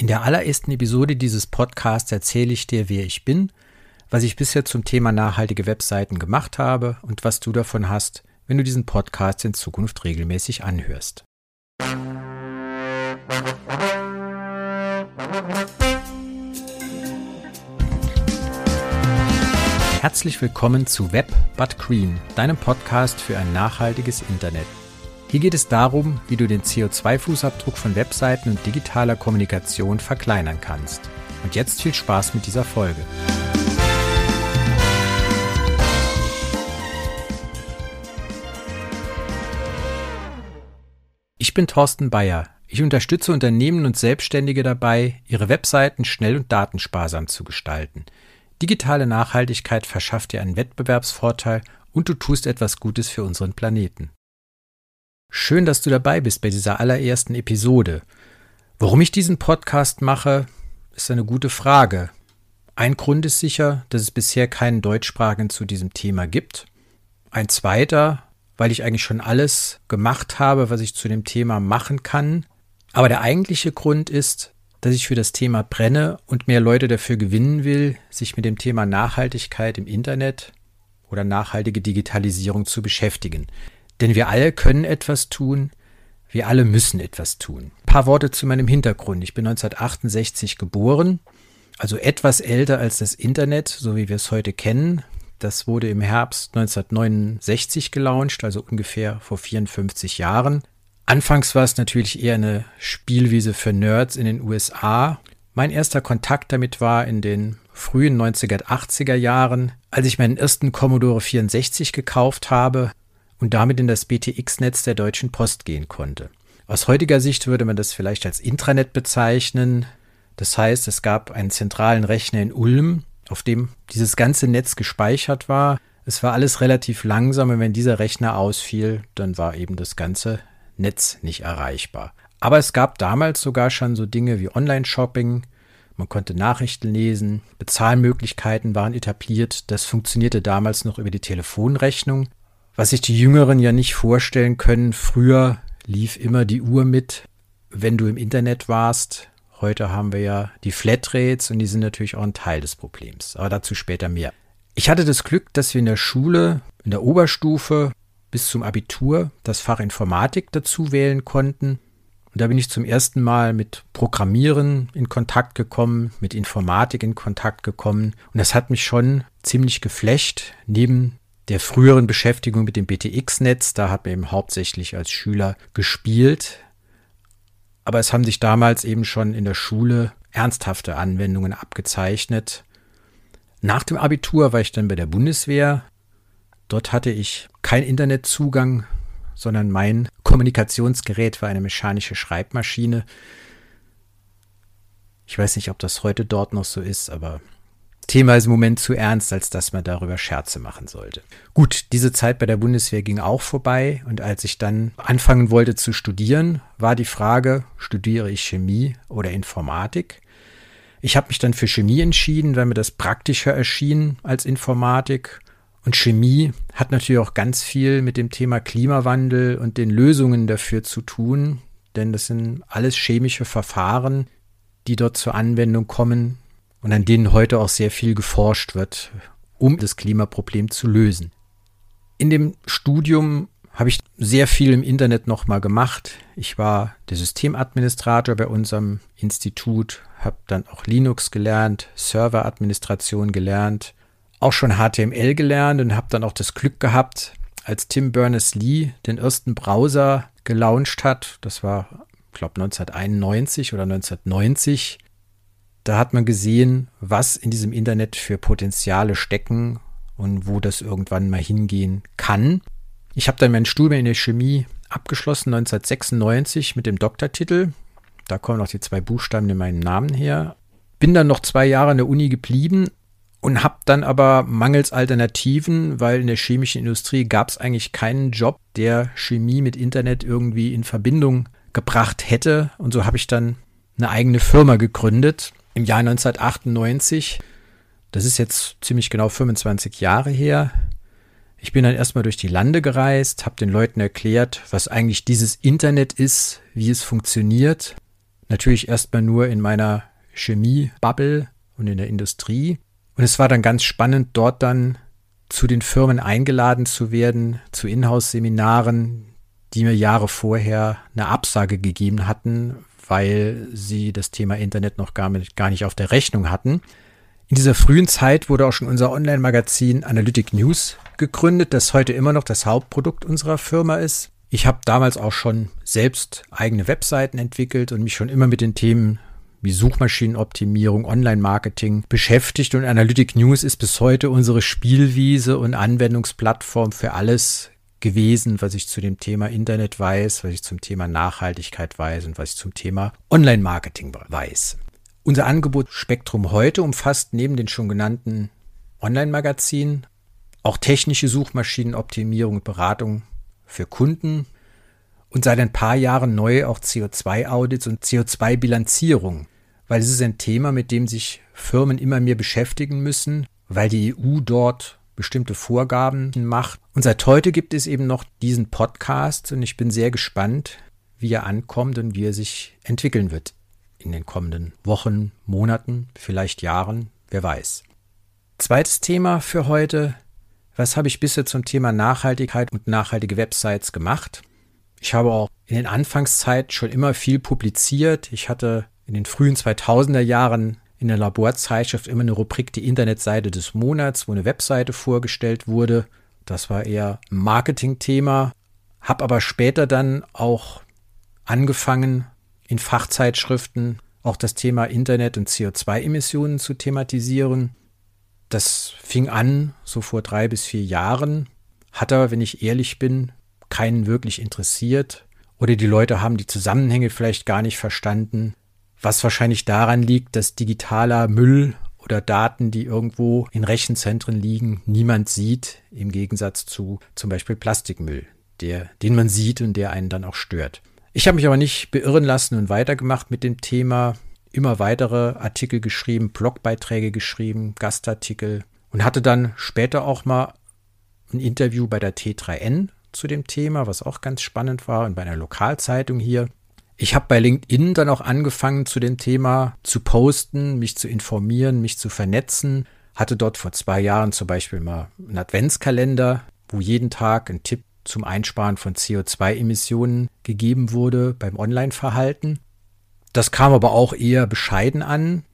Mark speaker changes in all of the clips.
Speaker 1: In der allerersten Episode dieses Podcasts erzähle ich dir, wer ich bin, was ich bisher zum Thema nachhaltige Webseiten gemacht habe und was du davon hast, wenn du diesen Podcast in Zukunft regelmäßig anhörst. Herzlich willkommen zu Web But Green, deinem Podcast für ein nachhaltiges Internet. Hier geht es darum, wie du den CO2-Fußabdruck von Webseiten und digitaler Kommunikation verkleinern kannst. Und jetzt viel Spaß mit dieser Folge. Ich bin Thorsten Bayer. Ich unterstütze Unternehmen und Selbstständige dabei, ihre Webseiten schnell und datensparsam zu gestalten. Digitale Nachhaltigkeit verschafft dir einen Wettbewerbsvorteil und du tust etwas Gutes für unseren Planeten. Schön, dass du dabei bist bei dieser allerersten Episode. Warum ich diesen Podcast mache, ist eine gute Frage. Ein Grund ist sicher, dass es bisher keinen Deutschsprachigen zu diesem Thema gibt. Ein zweiter, weil ich eigentlich schon alles gemacht habe, was ich zu dem Thema machen kann. Aber der eigentliche Grund ist, dass ich für das Thema brenne und mehr Leute dafür gewinnen will, sich mit dem Thema Nachhaltigkeit im Internet oder nachhaltige Digitalisierung zu beschäftigen. Denn wir alle können etwas tun, wir alle müssen etwas tun. Ein paar Worte zu meinem Hintergrund. Ich bin 1968 geboren, also etwas älter als das Internet, so wie wir es heute kennen. Das wurde im Herbst 1969 gelauncht, also ungefähr vor 54 Jahren. Anfangs war es natürlich eher eine Spielwiese für Nerds in den USA. Mein erster Kontakt damit war in den frühen 1980er Jahren, als ich meinen ersten Commodore 64 gekauft habe und damit in das BTX-Netz der Deutschen Post gehen konnte. Aus heutiger Sicht würde man das vielleicht als Intranet bezeichnen. Das heißt, es gab einen zentralen Rechner in Ulm, auf dem dieses ganze Netz gespeichert war. Es war alles relativ langsam und wenn dieser Rechner ausfiel, dann war eben das ganze Netz nicht erreichbar. Aber es gab damals sogar schon so Dinge wie Online-Shopping, man konnte Nachrichten lesen, Bezahlmöglichkeiten waren etabliert, das funktionierte damals noch über die Telefonrechnung. Was sich die Jüngeren ja nicht vorstellen können, früher lief immer die Uhr mit, wenn du im Internet warst. Heute haben wir ja die Flatrates und die sind natürlich auch ein Teil des Problems. Aber dazu später mehr. Ich hatte das Glück, dass wir in der Schule, in der Oberstufe bis zum Abitur das Fach Informatik dazu wählen konnten. Und da bin ich zum ersten Mal mit Programmieren in Kontakt gekommen, mit Informatik in Kontakt gekommen. Und das hat mich schon ziemlich geflecht, neben der früheren Beschäftigung mit dem BTX-Netz. Da hat man eben hauptsächlich als Schüler gespielt. Aber es haben sich damals eben schon in der Schule ernsthafte Anwendungen abgezeichnet. Nach dem Abitur war ich dann bei der Bundeswehr. Dort hatte ich keinen Internetzugang, sondern mein Kommunikationsgerät war eine mechanische Schreibmaschine. Ich weiß nicht, ob das heute dort noch so ist, aber Thema ist im Moment zu ernst, als dass man darüber Scherze machen sollte. Gut, diese Zeit bei der Bundeswehr ging auch vorbei und als ich dann anfangen wollte zu studieren, war die Frage, studiere ich Chemie oder Informatik? Ich habe mich dann für Chemie entschieden, weil mir das praktischer erschien als Informatik. Und Chemie hat natürlich auch ganz viel mit dem Thema Klimawandel und den Lösungen dafür zu tun, denn das sind alles chemische Verfahren, die dort zur Anwendung kommen, und an denen heute auch sehr viel geforscht wird, um das Klimaproblem zu lösen. In dem Studium habe ich sehr viel im Internet nochmal gemacht. Ich war der Systemadministrator bei unserem Institut, habe dann auch Linux gelernt, Serveradministration gelernt, auch schon HTML gelernt und habe dann auch das Glück gehabt, als Tim Berners-Lee den ersten Browser gelauncht hat, das war, ich glaube, 1991 oder 1990, da hat man gesehen, was in diesem Internet für Potenziale stecken und wo das irgendwann mal hingehen kann. Ich habe dann mein Studium in der Chemie abgeschlossen 1996 mit dem Doktortitel. Da kommen auch die zwei Buchstaben in meinem Namen her. Bin dann noch zwei Jahre an der Uni geblieben und habe dann aber mangels Alternativen, weil in der chemischen Industrie gab es eigentlich keinen Job, der Chemie mit Internet irgendwie in Verbindung gebracht hätte. Und so habe ich dann eine eigene Firma gegründet im Jahr 1998. Das ist jetzt ziemlich genau 25 Jahre her. Ich bin dann erstmal durch die Lande gereist, habe den Leuten erklärt, was eigentlich dieses Internet ist, wie es funktioniert. Natürlich erstmal nur in meiner Chemie-Bubble und in der Industrie. Und es war dann ganz spannend, dort dann zu den Firmen eingeladen zu werden, zu Inhouse-Seminaren, die mir Jahre vorher eine Absage gegeben hatten, weil sie das Thema Internet noch gar, mit, gar nicht auf der Rechnung hatten. In dieser frühen Zeit wurde auch schon unser Online-Magazin Analytic News gegründet, das heute immer noch das Hauptprodukt unserer Firma ist. Ich habe damals auch schon selbst eigene Webseiten entwickelt und mich schon immer mit den Themen wie Suchmaschinenoptimierung, Online-Marketing beschäftigt und Analytic News ist bis heute unsere Spielwiese und Anwendungsplattform für alles gewesen, was ich zu dem Thema Internet weiß, was ich zum Thema Nachhaltigkeit weiß und was ich zum Thema Online-Marketing weiß. Unser Angebotsspektrum heute umfasst neben den schon genannten Online-Magazinen auch technische Suchmaschinenoptimierung und Beratung für Kunden, und seit ein paar Jahren neu auch CO2-Audits und CO2-Bilanzierung, weil es ist ein Thema, mit dem sich Firmen immer mehr beschäftigen müssen, weil die EU dort bestimmte Vorgaben macht. Und seit heute gibt es eben noch diesen Podcast und ich bin sehr gespannt, wie er ankommt und wie er sich entwickeln wird in den kommenden Wochen, Monaten, vielleicht Jahren, wer weiß. Zweites Thema für heute. Was habe ich bisher zum Thema Nachhaltigkeit und nachhaltige Websites gemacht? Ich habe auch in den Anfangszeiten schon immer viel publiziert. Ich hatte in den frühen 2000er Jahren in der Laborzeitschrift immer eine Rubrik die Internetseite des Monats, wo eine Webseite vorgestellt wurde. Das war eher ein Marketingthema. Hab aber später dann auch angefangen, in Fachzeitschriften auch das Thema Internet und CO2-Emissionen zu thematisieren. Das fing an so vor drei bis vier Jahren, hat aber, wenn ich ehrlich bin, keinen wirklich interessiert oder die Leute haben die Zusammenhänge vielleicht gar nicht verstanden, was wahrscheinlich daran liegt, dass digitaler Müll oder Daten, die irgendwo in Rechenzentren liegen, niemand sieht, im Gegensatz zu zum Beispiel Plastikmüll, der, den man sieht und der einen dann auch stört. Ich habe mich aber nicht beirren lassen und weitergemacht mit dem Thema, immer weitere Artikel geschrieben, Blogbeiträge geschrieben, Gastartikel und hatte dann später auch mal ein Interview bei der T3N zu dem Thema, was auch ganz spannend war und bei einer Lokalzeitung hier. Ich habe bei LinkedIn dann auch angefangen, zu dem Thema zu posten, mich zu informieren, mich zu vernetzen. Hatte dort vor zwei Jahren zum Beispiel mal einen Adventskalender, wo jeden Tag ein Tipp zum Einsparen von CO2-Emissionen gegeben wurde beim Online-Verhalten. Das kam aber auch eher bescheiden an.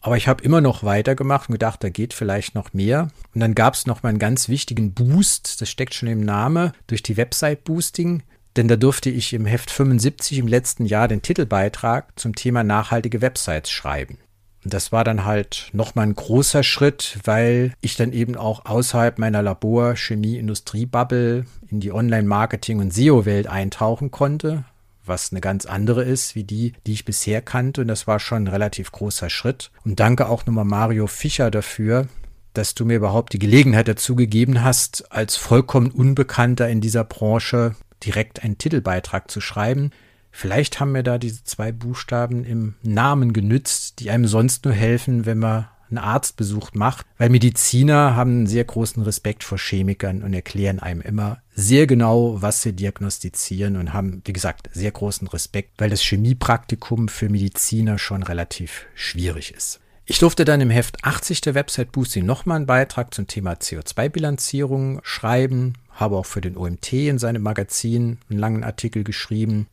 Speaker 1: Aber ich habe immer noch weitergemacht und gedacht, da geht vielleicht noch mehr. Und dann gab es noch mal einen ganz wichtigen Boost, das steckt schon im Namen, durch die Website-Boosting. Denn da durfte ich im Heft 75 im letzten Jahr den Titelbeitrag zum Thema nachhaltige Websites schreiben. Und das war dann halt nochmal ein großer Schritt, weil ich dann eben auch außerhalb meiner Labor-, Chemie-, Industrie-Bubble in die Online-Marketing- und SEO-Welt eintauchen konnte was eine ganz andere ist, wie die, die ich bisher kannte. Und das war schon ein relativ großer Schritt. Und danke auch nochmal Mario Fischer dafür, dass du mir überhaupt die Gelegenheit dazu gegeben hast, als vollkommen Unbekannter in dieser Branche direkt einen Titelbeitrag zu schreiben. Vielleicht haben mir da diese zwei Buchstaben im Namen genützt, die einem sonst nur helfen, wenn man einen Arztbesuch macht, weil Mediziner haben einen sehr großen Respekt vor Chemikern und erklären einem immer sehr genau, was sie diagnostizieren und haben, wie gesagt, sehr großen Respekt, weil das Chemiepraktikum für Mediziner schon relativ schwierig ist. Ich durfte dann im Heft 80 der Website Boosting nochmal einen Beitrag zum Thema CO2-Bilanzierung schreiben, habe auch für den OMT in seinem Magazin einen langen Artikel geschrieben.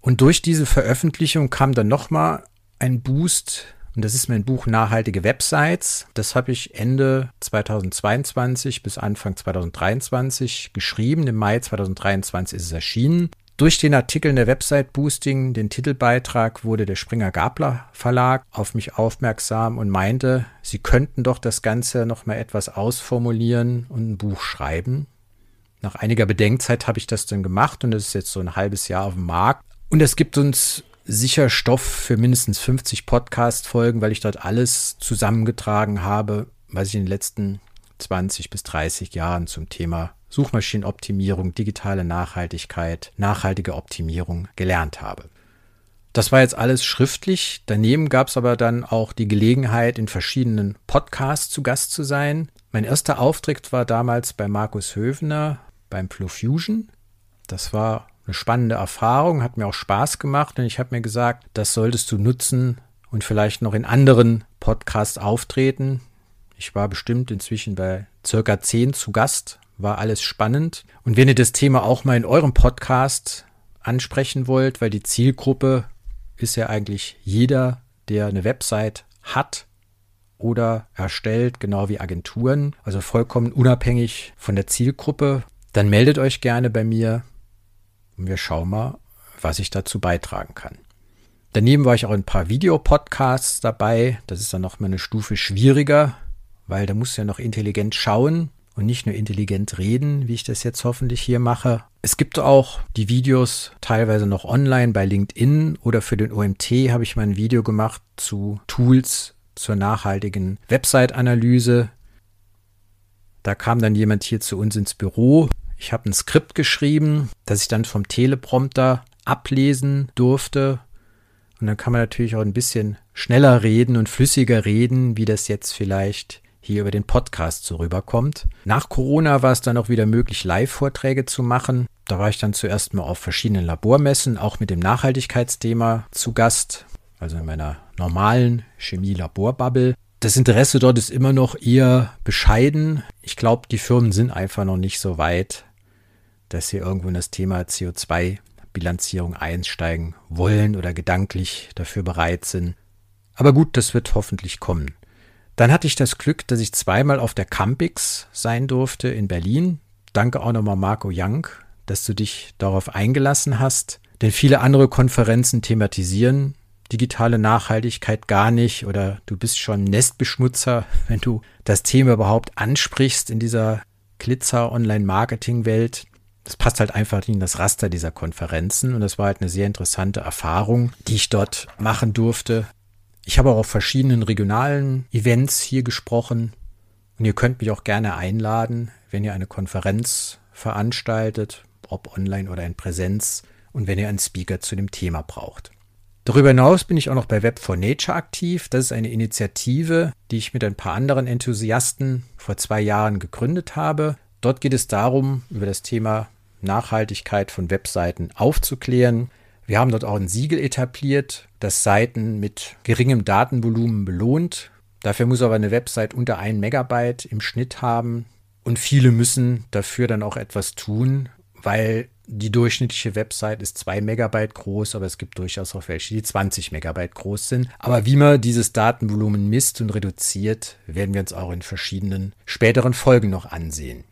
Speaker 1: Und durch diese Veröffentlichung kam dann nochmal ein Boost und das ist mein Buch Nachhaltige Websites. Das habe ich Ende 2022 bis Anfang 2023 geschrieben. Im Mai 2023 ist es erschienen. Durch den Artikel in der Website Boosting, den Titelbeitrag, wurde der Springer Gabler Verlag auf mich aufmerksam und meinte, sie könnten doch das Ganze nochmal etwas ausformulieren und ein Buch schreiben. Nach einiger Bedenkzeit habe ich das dann gemacht und es ist jetzt so ein halbes Jahr auf dem Markt. Und es gibt uns sicher Stoff für mindestens 50 Podcast-Folgen, weil ich dort alles zusammengetragen habe, was ich in den letzten 20 bis 30 Jahren zum Thema Suchmaschinenoptimierung, digitale Nachhaltigkeit, nachhaltige Optimierung gelernt habe. Das war jetzt alles schriftlich. Daneben gab es aber dann auch die Gelegenheit, in verschiedenen Podcasts zu Gast zu sein. Mein erster Auftritt war damals bei Markus Höfner beim Flow Fusion. Das war eine spannende Erfahrung, hat mir auch Spaß gemacht und ich habe mir gesagt, das solltest du nutzen und vielleicht noch in anderen Podcasts auftreten. Ich war bestimmt inzwischen bei circa zehn zu Gast, war alles spannend. Und wenn ihr das Thema auch mal in eurem Podcast ansprechen wollt, weil die Zielgruppe ist ja eigentlich jeder, der eine Website hat oder erstellt, genau wie Agenturen, also vollkommen unabhängig von der Zielgruppe, dann meldet euch gerne bei mir und wir schauen mal, was ich dazu beitragen kann. Daneben war ich auch in ein paar Videopodcasts dabei. Das ist dann noch mal eine Stufe schwieriger, weil da musst du ja noch intelligent schauen und nicht nur intelligent reden, wie ich das jetzt hoffentlich hier mache. Es gibt auch die Videos teilweise noch online bei LinkedIn oder für den OMT habe ich mal ein Video gemacht zu Tools zur nachhaltigen Website-Analyse. Da kam dann jemand hier zu uns ins Büro. Ich habe ein Skript geschrieben, das ich dann vom Teleprompter ablesen durfte. Und dann kann man natürlich auch ein bisschen schneller reden und flüssiger reden, wie das jetzt vielleicht hier über den Podcast so rüberkommt. Nach Corona war es dann auch wieder möglich, Live-Vorträge zu machen. Da war ich dann zuerst mal auf verschiedenen Labormessen, auch mit dem Nachhaltigkeitsthema zu Gast, also in meiner normalen Chemie-Labor-Bubble. Das Interesse dort ist immer noch eher bescheiden. Ich glaube, die Firmen sind einfach noch nicht so weit, dass sie irgendwo in das Thema CO2-Bilanzierung einsteigen wollen oder gedanklich dafür bereit sind. Aber gut, das wird hoffentlich kommen. Dann hatte ich das Glück, dass ich zweimal auf der Campix sein durfte in Berlin. Danke auch nochmal Marco Young, dass du dich darauf eingelassen hast. Denn viele andere Konferenzen thematisieren digitale Nachhaltigkeit gar nicht oder du bist schon Nestbeschmutzer, wenn du das Thema überhaupt ansprichst in dieser Glitzer-Online-Marketing-Welt. Das passt halt einfach in das Raster dieser Konferenzen und das war halt eine sehr interessante Erfahrung, die ich dort machen durfte. Ich habe auch auf verschiedenen regionalen Events hier gesprochen und ihr könnt mich auch gerne einladen, wenn ihr eine Konferenz veranstaltet, ob online oder in Präsenz und wenn ihr einen Speaker zu dem Thema braucht. Darüber hinaus bin ich auch noch bei Web for Nature aktiv. Das ist eine Initiative, die ich mit ein paar anderen Enthusiasten vor zwei Jahren gegründet habe. Dort geht es darum, über das Thema Nachhaltigkeit von Webseiten aufzuklären, wir haben dort auch ein Siegel etabliert, das Seiten mit geringem Datenvolumen belohnt. Dafür muss aber eine Website unter 1 Megabyte im Schnitt haben. Und viele müssen dafür dann auch etwas tun, weil die durchschnittliche Website ist 2 Megabyte groß, aber es gibt durchaus auch welche, die 20 Megabyte groß sind. Aber wie man dieses Datenvolumen misst und reduziert, werden wir uns auch in verschiedenen späteren Folgen noch ansehen.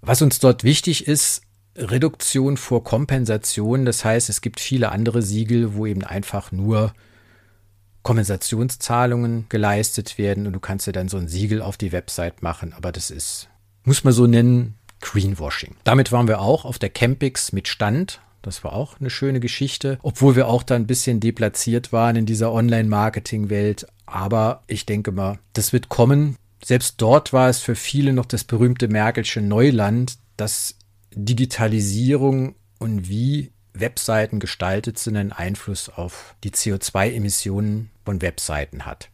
Speaker 1: Was uns dort wichtig ist, Reduktion vor Kompensation. Das heißt, es gibt viele andere Siegel, wo eben einfach nur Kompensationszahlungen geleistet werden und du kannst dir dann so ein Siegel auf die Website machen. Aber das ist, muss man so nennen, Greenwashing. Damit waren wir auch auf der Campix mit Stand. Das war auch eine schöne Geschichte, obwohl wir auch da ein bisschen deplatziert waren in dieser Online-Marketing-Welt. Aber ich denke mal, das wird kommen. Selbst dort war es für viele noch das berühmte Merkelsche Neuland, dass Digitalisierung und wie Webseiten gestaltet sind, einen Einfluss auf die CO2-Emissionen von Webseiten hat.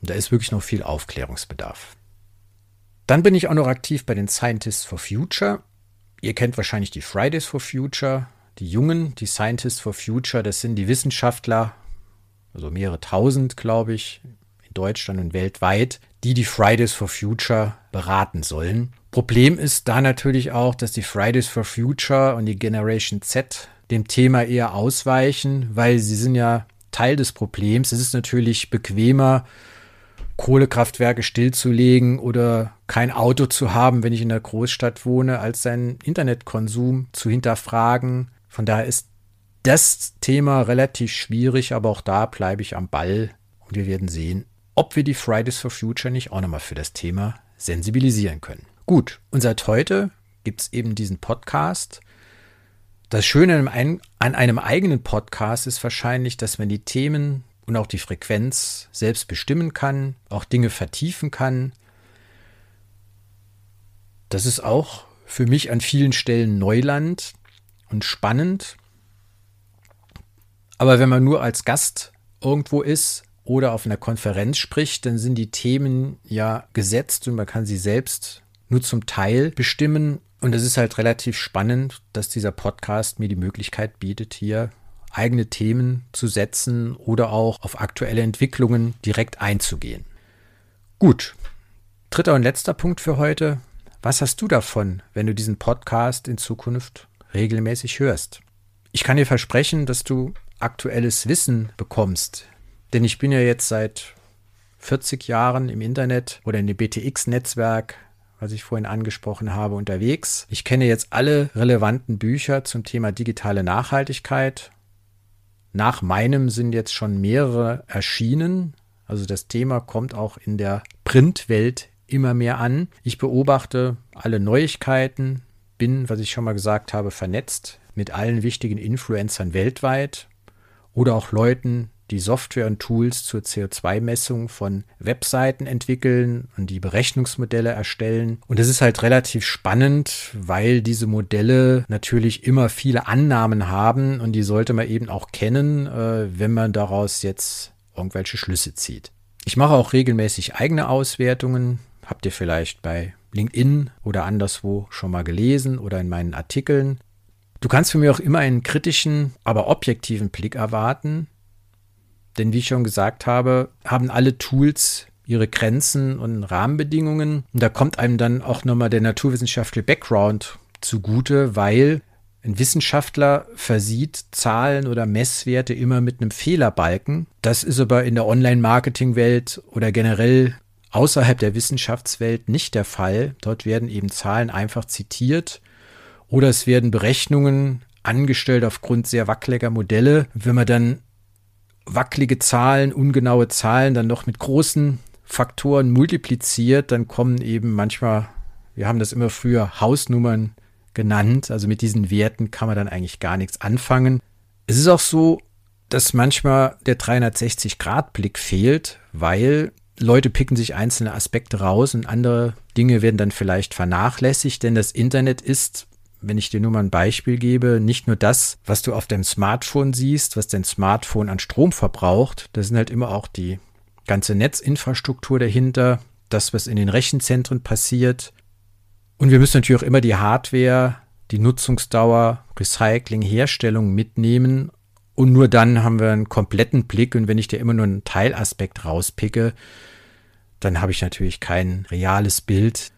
Speaker 1: Und da ist wirklich noch viel Aufklärungsbedarf. Dann bin ich auch noch aktiv bei den Scientists for Future. Ihr kennt wahrscheinlich die Fridays for Future, die Jungen, die Scientists for Future, das sind die Wissenschaftler, also mehrere tausend, glaube ich, in Deutschland und weltweit, die die Fridays for Future beraten sollen. Problem ist da natürlich auch, dass die Fridays for Future und die Generation Z dem Thema eher ausweichen, weil sie sind ja Teil des Problems. Es ist natürlich bequemer, Kohlekraftwerke stillzulegen oder kein Auto zu haben, wenn ich in der Großstadt wohne, als seinen Internetkonsum zu hinterfragen. Von daher ist das Thema relativ schwierig, aber auch da bleibe ich am Ball und wir werden sehen, ob wir die Fridays for Future nicht auch nochmal für das Thema sensibilisieren können. Gut, und seit heute gibt es eben diesen Podcast. Das Schöne an einem eigenen Podcast ist wahrscheinlich, dass man die Themen und auch die Frequenz selbst bestimmen kann, auch Dinge vertiefen kann. Das ist auch für mich an vielen Stellen Neuland und spannend. Aber wenn man nur als Gast irgendwo ist oder auf einer Konferenz spricht, dann sind die Themen ja gesetzt und man kann sie selbst nur zum Teil bestimmen. Und es ist halt relativ spannend, dass dieser Podcast mir die Möglichkeit bietet, hier eigene Themen zu setzen oder auch auf aktuelle Entwicklungen direkt einzugehen. Gut. Dritter und letzter Punkt für heute. Was hast du davon, wenn du diesen Podcast in Zukunft regelmäßig hörst? Ich kann dir versprechen, dass du aktuelles Wissen bekommst. Denn ich bin ja jetzt seit 40 Jahren im Internet oder in dem BTX-Netzwerk was ich vorhin angesprochen habe, unterwegs. Ich kenne jetzt alle relevanten Bücher zum Thema digitale Nachhaltigkeit. Nach meinem sind jetzt schon mehrere erschienen. Also das Thema kommt auch in der Printwelt immer mehr an. Ich beobachte alle Neuigkeiten, bin, was ich schon mal gesagt habe, vernetzt mit allen wichtigen Influencern weltweit oder auch Leuten, die Software und Tools zur CO2-Messung von Webseiten entwickeln und die Berechnungsmodelle erstellen. Und das ist halt relativ spannend, weil diese Modelle natürlich immer viele Annahmen haben und die sollte man eben auch kennen, äh, wenn man daraus jetzt irgendwelche Schlüsse zieht. Ich mache auch regelmäßig eigene Auswertungen. Habt ihr vielleicht bei LinkedIn oder anderswo schon mal gelesen oder in meinen Artikeln. Du kannst von mir auch immer einen kritischen, aber objektiven Blick erwarten, denn wie ich schon gesagt habe, haben alle Tools ihre Grenzen und Rahmenbedingungen. Und da kommt einem dann auch nochmal der naturwissenschaftliche Background zugute, weil ein Wissenschaftler versieht Zahlen oder Messwerte immer mit einem Fehlerbalken. Das ist aber in der Online-Marketing-Welt oder generell außerhalb der Wissenschaftswelt nicht der Fall. Dort werden eben Zahlen einfach zitiert oder es werden Berechnungen angestellt aufgrund sehr wackeliger Modelle. Wenn man dann wackelige Zahlen, ungenaue Zahlen dann noch mit großen Faktoren multipliziert, dann kommen eben manchmal, wir haben das immer früher Hausnummern genannt, also mit diesen Werten kann man dann eigentlich gar nichts anfangen. Es ist auch so, dass manchmal der 360-Grad-Blick fehlt, weil Leute picken sich einzelne Aspekte raus und andere Dinge werden dann vielleicht vernachlässigt, denn das Internet ist wenn ich dir nur mal ein Beispiel gebe, nicht nur das, was du auf deinem Smartphone siehst, was dein Smartphone an Strom verbraucht, da sind halt immer auch die ganze Netzinfrastruktur dahinter, das, was in den Rechenzentren passiert. Und wir müssen natürlich auch immer die Hardware, die Nutzungsdauer, Recycling, Herstellung mitnehmen. Und nur dann haben wir einen kompletten Blick. Und wenn ich dir immer nur einen Teilaspekt rauspicke, dann habe ich natürlich kein reales Bild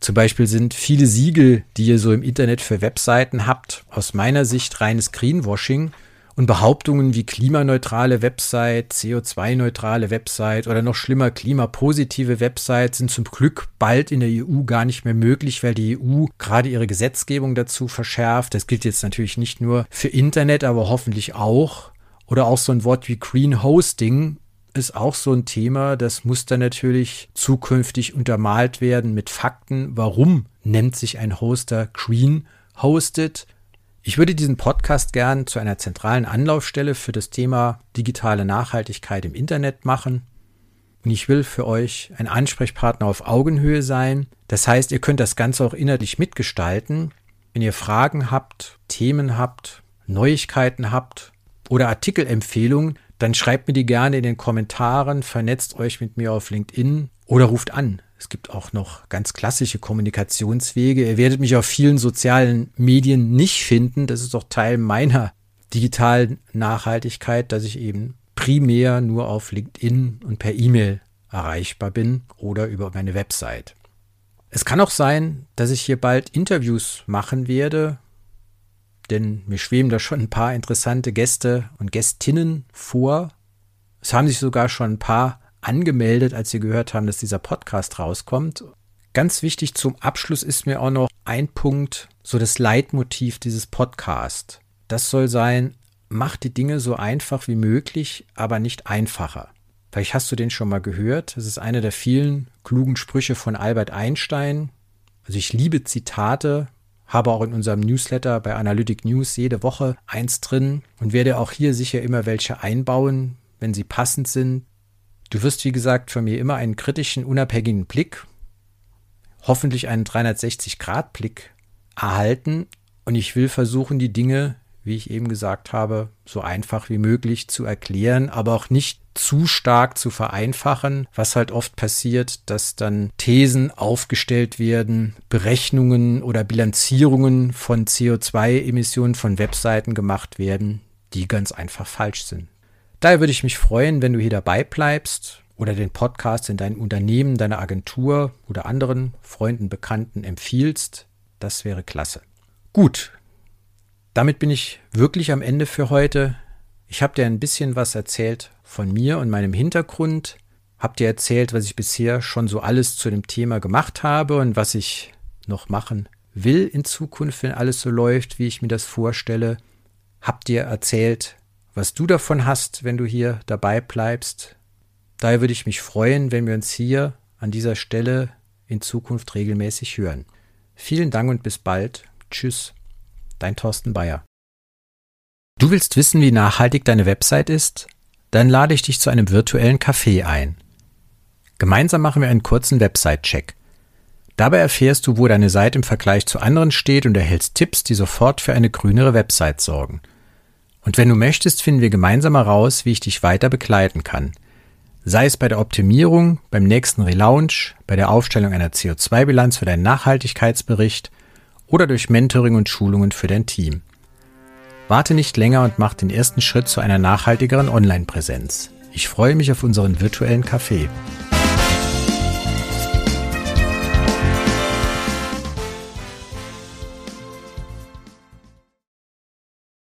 Speaker 1: zum Beispiel sind viele Siegel, die ihr so im Internet für Webseiten habt, aus meiner Sicht reines Greenwashing und Behauptungen wie klimaneutrale Website, CO2-neutrale Website oder noch schlimmer klimapositive Website sind zum Glück bald in der EU gar nicht mehr möglich, weil die EU gerade ihre Gesetzgebung dazu verschärft. Das gilt jetzt natürlich nicht nur für Internet, aber hoffentlich auch. Oder auch so ein Wort wie Green Hosting ist auch so ein Thema, das muss dann natürlich zukünftig untermalt werden mit Fakten. Warum nennt sich ein Hoster Green Hosted? Ich würde diesen Podcast gern zu einer zentralen Anlaufstelle für das Thema digitale Nachhaltigkeit im Internet machen. Und ich will für euch ein Ansprechpartner auf Augenhöhe sein. Das heißt, ihr könnt das Ganze auch innerlich mitgestalten. Wenn ihr Fragen habt, Themen habt, Neuigkeiten habt oder Artikelempfehlungen, dann schreibt mir die gerne in den Kommentaren, vernetzt euch mit mir auf LinkedIn oder ruft an. Es gibt auch noch ganz klassische Kommunikationswege. Ihr werdet mich auf vielen sozialen Medien nicht finden. Das ist doch Teil meiner digitalen Nachhaltigkeit, dass ich eben primär nur auf LinkedIn und per E-Mail erreichbar bin oder über meine Website. Es kann auch sein, dass ich hier bald Interviews machen werde denn mir schweben da schon ein paar interessante Gäste und Gästinnen vor. Es haben sich sogar schon ein paar angemeldet, als sie gehört haben, dass dieser Podcast rauskommt. Ganz wichtig zum Abschluss ist mir auch noch ein Punkt, so das Leitmotiv dieses Podcasts. Das soll sein, mach die Dinge so einfach wie möglich, aber nicht einfacher. Vielleicht hast du den schon mal gehört. Das ist einer der vielen klugen Sprüche von Albert Einstein. Also ich liebe Zitate, habe auch in unserem Newsletter bei Analytic News jede Woche eins drin und werde auch hier sicher immer welche einbauen, wenn sie passend sind. Du wirst, wie gesagt, von mir immer einen kritischen, unabhängigen Blick, hoffentlich einen 360-Grad-Blick erhalten und ich will versuchen, die Dinge, wie ich eben gesagt habe, so einfach wie möglich zu erklären, aber auch nicht zu stark zu vereinfachen, was halt oft passiert, dass dann Thesen aufgestellt werden, Berechnungen oder Bilanzierungen von CO2-Emissionen von Webseiten gemacht werden, die ganz einfach falsch sind. Daher würde ich mich freuen, wenn du hier dabei bleibst oder den Podcast in deinem Unternehmen, deiner Agentur oder anderen Freunden, Bekannten empfiehlst. Das wäre klasse. Gut, damit bin ich wirklich am Ende für heute. Ich habe dir ein bisschen was erzählt von mir und meinem Hintergrund. Hab dir erzählt, was ich bisher schon so alles zu dem Thema gemacht habe und was ich noch machen will in Zukunft, wenn alles so läuft, wie ich mir das vorstelle. Hab dir erzählt, was du davon hast, wenn du hier dabei bleibst. Daher würde ich mich freuen, wenn wir uns hier an dieser Stelle in Zukunft regelmäßig hören. Vielen Dank und bis bald. Tschüss, dein Thorsten Bayer. Du willst wissen, wie nachhaltig deine Website ist? Dann lade ich dich zu einem virtuellen Café ein. Gemeinsam machen wir einen kurzen Website-Check. Dabei erfährst du, wo deine Seite im Vergleich zu anderen steht und erhältst Tipps, die sofort für eine grünere Website sorgen. Und wenn du möchtest, finden wir gemeinsam heraus, wie ich dich weiter begleiten kann. Sei es bei der Optimierung, beim nächsten Relaunch, bei der Aufstellung einer CO2-Bilanz für deinen Nachhaltigkeitsbericht oder durch Mentoring und Schulungen für dein Team. Warte nicht länger und mach den ersten Schritt zu einer nachhaltigeren Online-Präsenz. Ich freue mich auf unseren virtuellen Café.